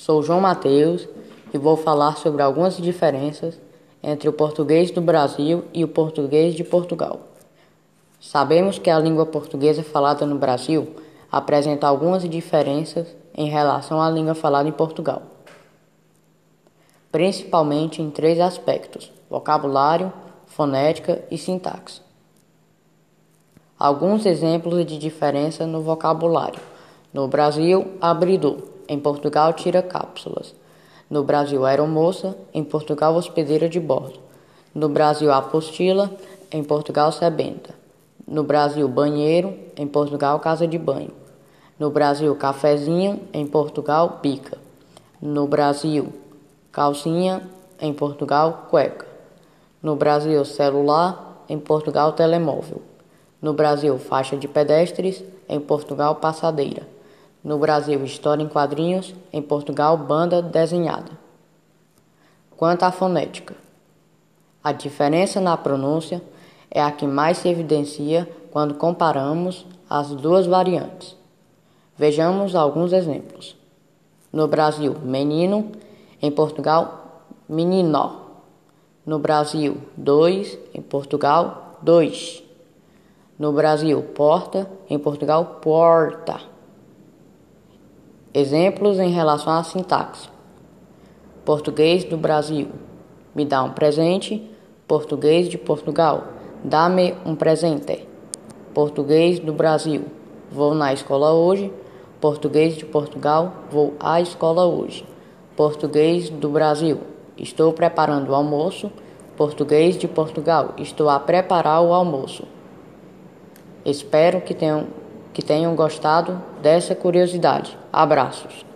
Sou João Mateus e vou falar sobre algumas diferenças entre o português do Brasil e o português de Portugal. Sabemos que a língua portuguesa falada no Brasil apresenta algumas diferenças em relação à língua falada em Portugal, principalmente em três aspectos: vocabulário, fonética e sintaxe. Alguns exemplos de diferença no vocabulário. No Brasil, abridor. Em Portugal, tira cápsulas. No Brasil, aeromoça. Em Portugal, hospedeira de bordo. No Brasil, apostila. Em Portugal, sebenta. No Brasil, banheiro. Em Portugal, casa de banho. No Brasil, cafezinho. Em Portugal, pica. No Brasil, calcinha. Em Portugal, cueca. No Brasil, celular. Em Portugal, telemóvel. No Brasil, faixa de pedestres. Em Portugal, passadeira. No Brasil, história em quadrinhos. Em Portugal, banda desenhada. Quanto à fonética, a diferença na pronúncia é a que mais se evidencia quando comparamos as duas variantes. Vejamos alguns exemplos. No Brasil, menino, em Portugal, menino. No Brasil, dois, em Portugal, dois. No Brasil, porta, em Portugal, porta. Exemplos em relação à sintaxe. Português do Brasil. Me dá um presente. Português de Portugal. Dá-me um presente. Português do Brasil. Vou na escola hoje. Português de Portugal. Vou à escola hoje. Português do Brasil. Estou preparando o almoço. Português de Portugal. Estou a preparar o almoço. Espero que tenham que tenham gostado dessa curiosidade. Abraços.